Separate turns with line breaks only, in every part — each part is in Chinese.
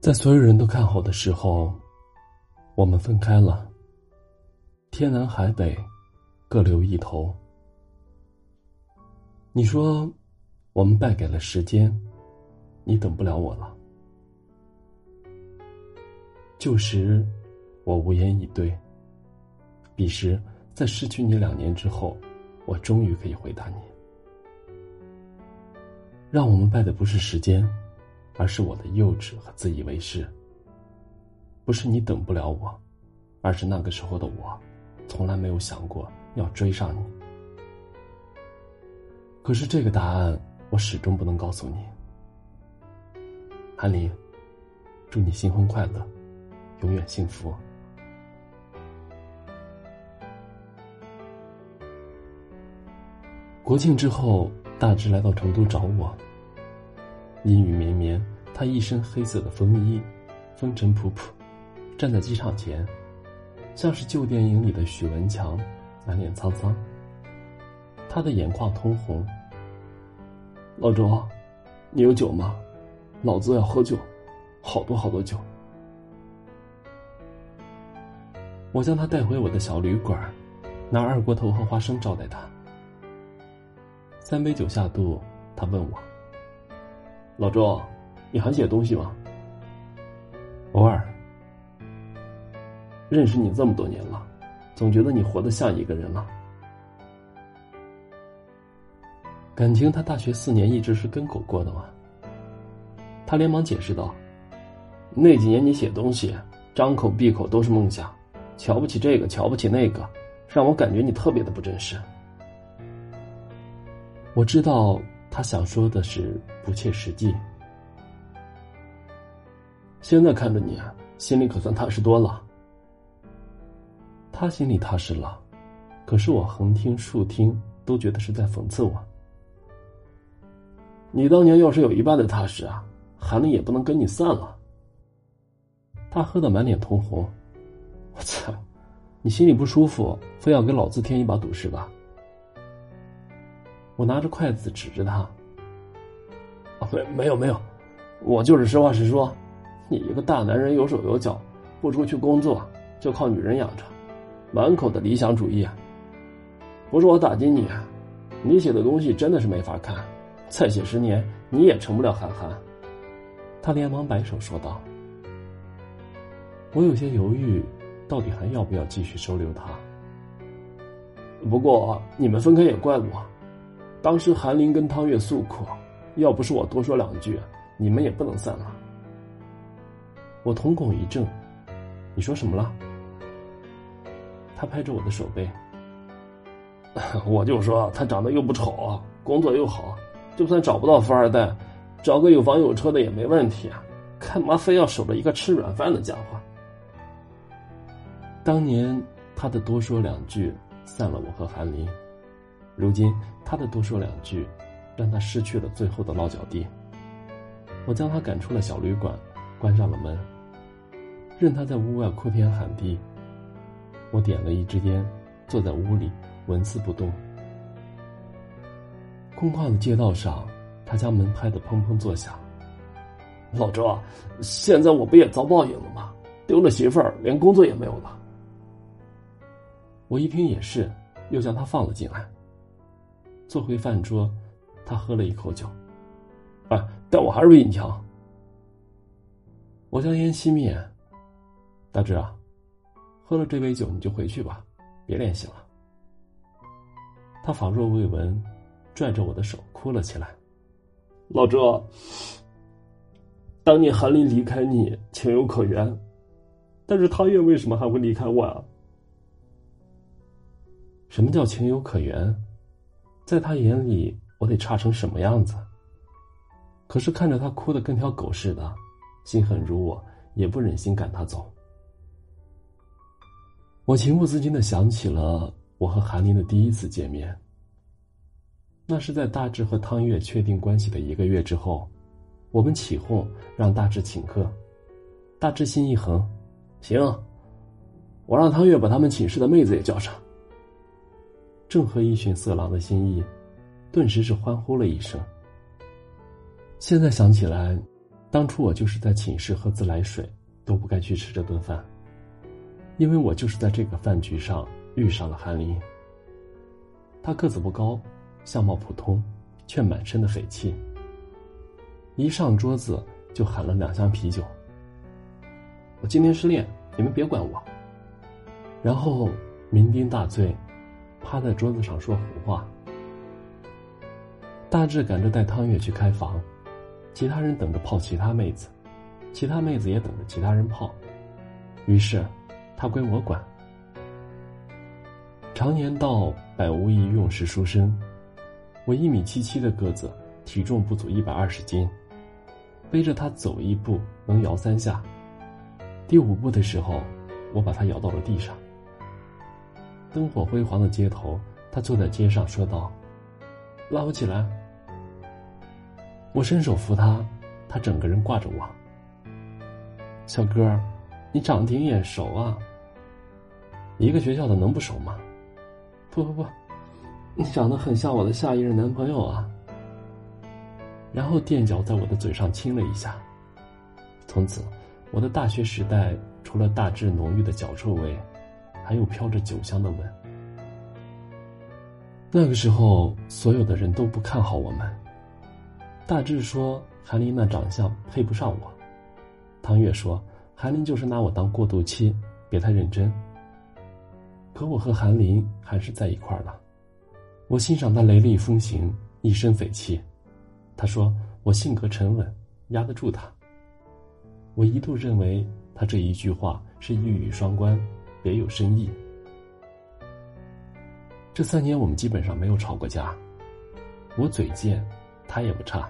在所有人都看好的时候，我们分开了。天南海北，各留一头。你说，我们败给了时间，你等不了我了。旧时，我无言以对。彼时，在失去你两年之后，我终于可以回答你：让我们败的不是时间。而是我的幼稚和自以为是。不是你等不了我，而是那个时候的我，从来没有想过要追上你。可是这个答案，我始终不能告诉你。韩林，祝你新婚快乐，永远幸福。国庆之后，大志来到成都找我。阴雨绵绵，他一身黑色的风衣，风尘仆仆，站在机场前，像是旧电影里的许文强，满脸沧桑。他的眼眶通红。老周，你有酒吗？老子要喝酒，好多好多酒。我将他带回我的小旅馆，拿二锅头和花生招待他。三杯酒下肚，他问我。老周，你还写东西吗？偶尔。认识你这么多年了，总觉得你活得像一个人了。感情他大学四年一直是跟狗过的吗？他连忙解释道：“那几年你写东西，张口闭口都是梦想，瞧不起这个，瞧不起那个，让我感觉你特别的不真实。”我知道。他想说的是不切实际。现在看着你，心里可算踏实多了。他心里踏实了，可是我横听竖听都觉得是在讽刺我。你当年要是有一半的踏实啊，韩林也不能跟你散了。他喝得满脸通红，我操！你心里不舒服，非要给老子添一把堵是吧？我拿着筷子指着他，没没有没有，我就是实话实说。你一个大男人有手有脚，不出去工作，就靠女人养着，满口的理想主义。不是我打击你，你写的东西真的是没法看，再写十年你也成不了韩寒。他连忙摆手说道：“我有些犹豫，到底还要不要继续收留他？不过你们分开也怪我。”当时韩林跟汤月诉苦，要不是我多说两句，你们也不能散了。我瞳孔一怔，你说什么了？他拍着我的手背，我就说他长得又不丑，工作又好，就算找不到富二代，找个有房有车的也没问题啊！干嘛非要守着一个吃软饭的家伙？当年他的多说两句，散了我和韩林。如今他的多说两句，让他失去了最后的落脚地。我将他赶出了小旅馆，关上了门，任他在屋外哭天喊地。我点了一支烟，坐在屋里纹丝不动。空旷的街道上，他将门拍得砰砰作响。老周，现在我不也遭报应了吗？丢了媳妇儿，连工作也没有了。我一听也是，又将他放了进来。坐回饭桌，他喝了一口酒，哎，但我还是比你强。我将烟熄灭，大志啊，喝了这杯酒你就回去吧，别联系了。他仿若未闻，拽着我的手哭了起来。老周，当年韩林离开你情有可原，但是他月为什么还会离开我啊？什么叫情有可原？在他眼里，我得差成什么样子？可是看着他哭得跟条狗似的，心狠如我，也不忍心赶他走。我情不自禁的想起了我和韩林的第一次见面。那是在大志和汤月确定关系的一个月之后，我们起哄让大志请客，大志心一横，行，我让汤月把他们寝室的妹子也叫上。正合一群色狼的心意，顿时是欢呼了一声。现在想起来，当初我就是在寝室喝自来水，都不该去吃这顿饭，因为我就是在这个饭局上遇上了韩林。他个子不高，相貌普通，却满身的匪气。一上桌子就喊了两箱啤酒。我今天失恋，你们别管我。然后酩酊大醉，趴在桌子上说胡话。大志赶着带汤月去开房。其他人等着泡其他妹子，其他妹子也等着其他人泡，于是他归我管。常年到百无一用是书生，我一米七七的个子，体重不足一百二十斤，背着他走一步能摇三下，第五步的时候，我把他摇到了地上。灯火辉煌的街头，他坐在街上说道：“拉我起来。”我伸手扶他，他整个人挂着我。小哥，你长得挺眼熟啊。一个学校的能不熟吗？不不不，你长得很像我的下一任男朋友啊。然后垫脚在我的嘴上亲了一下。从此，我的大学时代除了大致浓郁的脚臭味，还有飘着酒香的吻。那个时候，所有的人都不看好我们。大志说韩林那长相配不上我，汤月说韩林就是拿我当过渡期，别太认真。可我和韩林还是在一块儿了，我欣赏他雷厉风行，一身匪气。他说我性格沉稳，压得住他。我一度认为他这一句话是一语双关，别有深意。这三年我们基本上没有吵过架，我嘴贱，他也不差。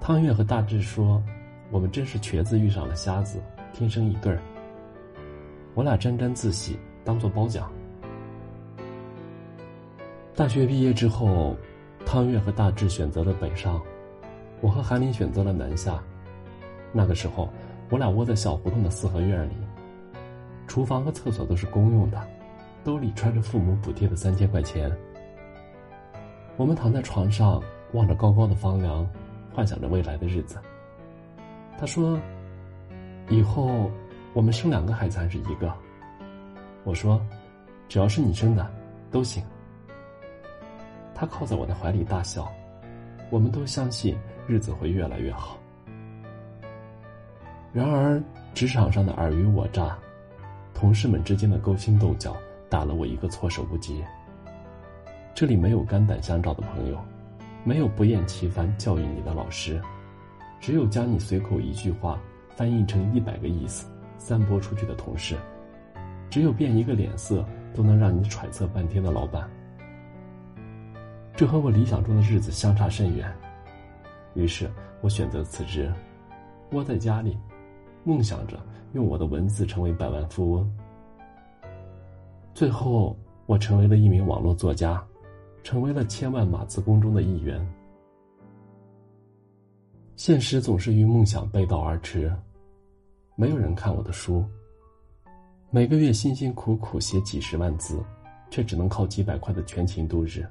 汤月和大志说：“我们真是瘸子遇上了瞎子，天生一对儿。”我俩沾沾自喜，当做褒奖。大学毕业之后，汤月和大志选择了北上，我和韩林选择了南下。那个时候，我俩窝在小胡同的四合院里，厨房和厕所都是公用的，兜里揣着父母补贴的三千块钱。我们躺在床上，望着高高的房梁。幻想着未来的日子。他说：“以后我们生两个孩子还是一个？”我说：“只要是你生的，都行。”他靠在我的怀里大笑。我们都相信日子会越来越好。然而，职场上的尔虞我诈，同事们之间的勾心斗角，打了我一个措手不及。这里没有肝胆相照的朋友。没有不厌其烦教育你的老师，只有将你随口一句话翻译成一百个意思散播出去的同事，只有变一个脸色都能让你揣测半天的老板。这和我理想中的日子相差甚远，于是我选择辞职，窝在家里，梦想着用我的文字成为百万富翁。最后，我成为了一名网络作家。成为了千万码字工中的一员。现实总是与梦想背道而驰，没有人看我的书。每个月辛辛苦苦写几十万字，却只能靠几百块的全勤度日。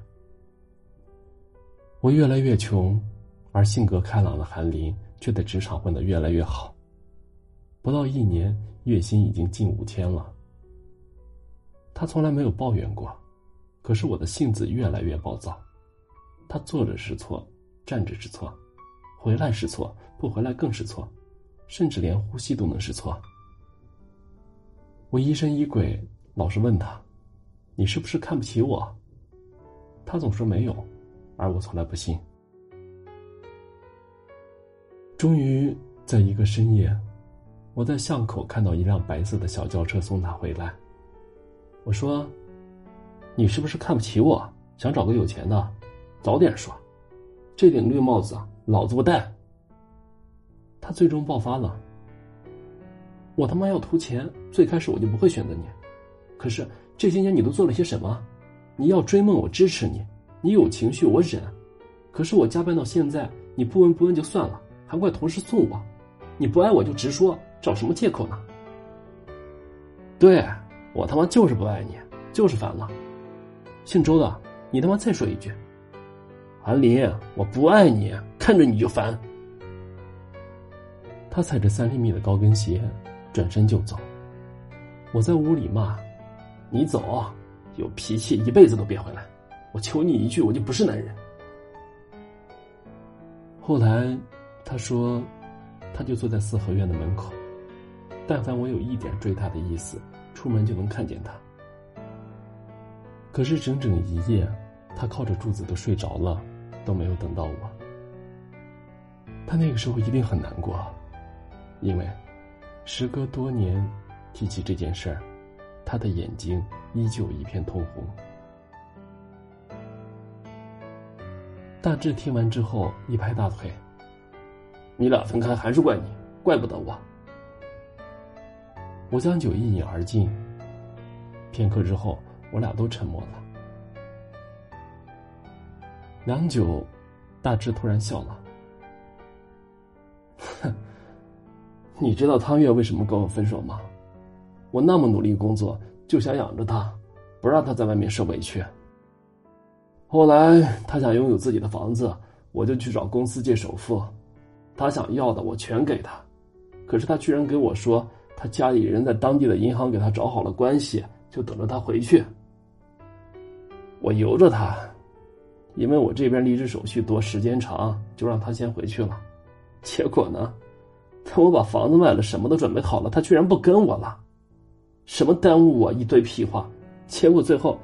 我越来越穷，而性格开朗的韩林却在职场混得越来越好。不到一年，月薪已经近五千了。他从来没有抱怨过。可是我的性子越来越暴躁，他坐着是错，站着是错，回来是错，不回来更是错，甚至连呼吸都能是错。我疑神疑鬼，老是问他：“你是不是看不起我？”他总说没有，而我从来不信。终于在一个深夜，我在巷口看到一辆白色的小轿车送他回来，我说。你是不是看不起我？想找个有钱的？早点说，这顶绿帽子老子不戴。他最终爆发了。我他妈要图钱，最开始我就不会选择你。可是这些年你都做了些什么？你要追梦，我支持你；你有情绪，我忍。可是我加班到现在，你不闻不问就算了，还怪同事送我。你不爱我就直说，找什么借口呢？对我他妈就是不爱你，就是烦了。姓周的，你他妈再说一句！韩林，我不爱你，看着你就烦。他踩着三厘米的高跟鞋，转身就走。我在屋里骂：“你走，有脾气一辈子都别回来！我求你一句，我就不是男人。”后来，他说，他就坐在四合院的门口，但凡我有一点追他的意思，出门就能看见他。可是整整一夜，他靠着柱子都睡着了，都没有等到我。他那个时候一定很难过，因为时隔多年提起这件事儿，他的眼睛依旧一片通红。大志听完之后一拍大腿：“你俩分开还是怪你，怪不得我。”我将酒一饮而尽。片刻之后。我俩都沉默了。良久，大志突然笑了：“哼，你知道汤月为什么跟我分手吗？我那么努力工作，就想养着她，不让她在外面受委屈。后来她想拥有自己的房子，我就去找公司借首付，她想要的我全给她，可是她居然给我说，他家里人在当地的银行给他找好了关系，就等着他回去。”我由着他，因为我这边离职手续多，时间长，就让他先回去了。结果呢，等我把房子卖了，什么都准备好了，他居然不跟我了。什么耽误我一堆屁话。结果最后，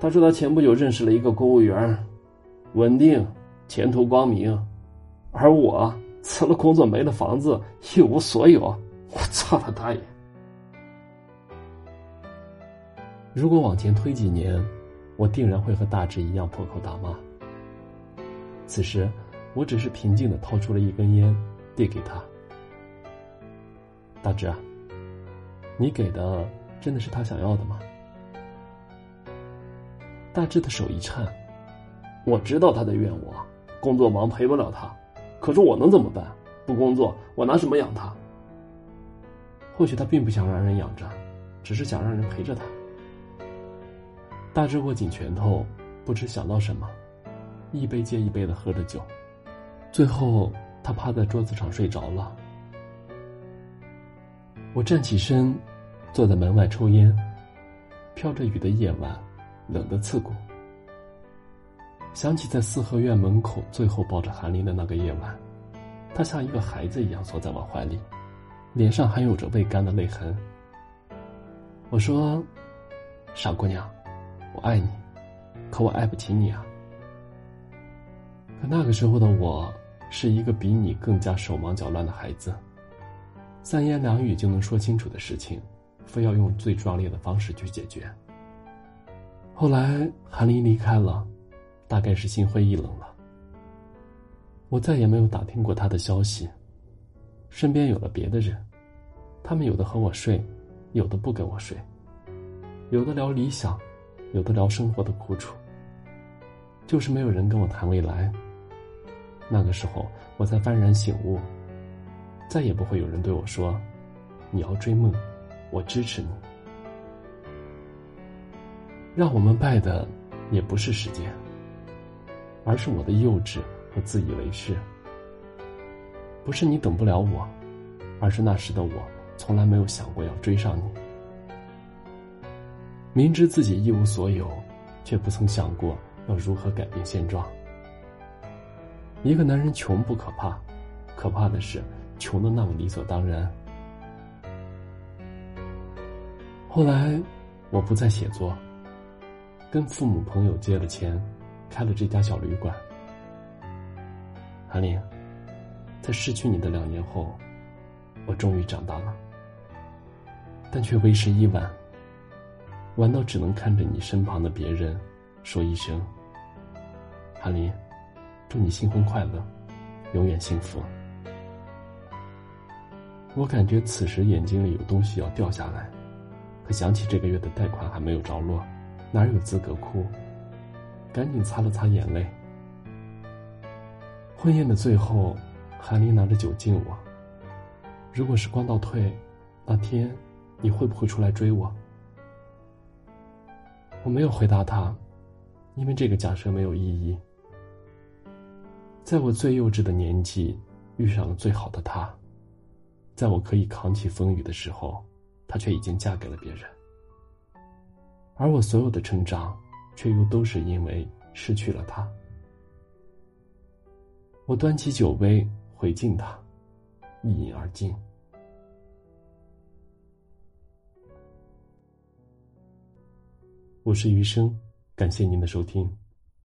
他说他前不久认识了一个公务员，稳定，前途光明，而我辞了工作，没了房子，一无所有。我操他大爷！如果往前推几年。我定然会和大志一样破口大骂。此时，我只是平静的掏出了一根烟，递给他。大志啊，你给的真的是他想要的吗？大志的手一颤，我知道他在怨我，工作忙陪不了他，可是我能怎么办？不工作，我拿什么养他？或许他并不想让人养着，只是想让人陪着他。大志握紧拳头，不知想到什么，一杯接一杯的喝着酒，最后他趴在桌子上睡着了。我站起身，坐在门外抽烟。飘着雨的夜晚，冷得刺骨。想起在四合院门口最后抱着韩林的那个夜晚，他像一个孩子一样缩在我怀里，脸上还有着未干的泪痕。我说：“傻姑娘。”我爱你，可我爱不起你啊！可那个时候的我，是一个比你更加手忙脚乱的孩子。三言两语就能说清楚的事情，非要用最壮烈的方式去解决。后来韩林离开了，大概是心灰意冷了。我再也没有打听过他的消息。身边有了别的人，他们有的和我睡，有的不跟我睡，有的聊理想。有的聊生活的苦楚，就是没有人跟我谈未来。那个时候，我才幡然醒悟，再也不会有人对我说：“你要追梦，我支持你。”让我们败的，也不是时间，而是我的幼稚和自以为是。不是你等不了我，而是那时的我从来没有想过要追上你。明知自己一无所有，却不曾想过要如何改变现状。一个男人穷不可怕，可怕的是穷的那么理所当然。后来，我不再写作，跟父母朋友借了钱，开了这家小旅馆。韩林，在失去你的两年后，我终于长大了，但却为时已晚。晚到只能看着你身旁的别人，说一声：“韩林，祝你新婚快乐，永远幸福。”我感觉此时眼睛里有东西要掉下来，可想起这个月的贷款还没有着落，哪有资格哭？赶紧擦了擦眼泪。婚宴的最后，韩林拿着酒敬我。如果是光倒退那天你会不会出来追我？我没有回答他因为这个假设没有意义。在我最幼稚的年纪遇上了最好的他在我可以扛起风雨的时候他却已经嫁给了别人。而我所有的成长却又都是因为失去了他。我端起酒杯回敬他一饮而尽。我是余生感谢您的收听。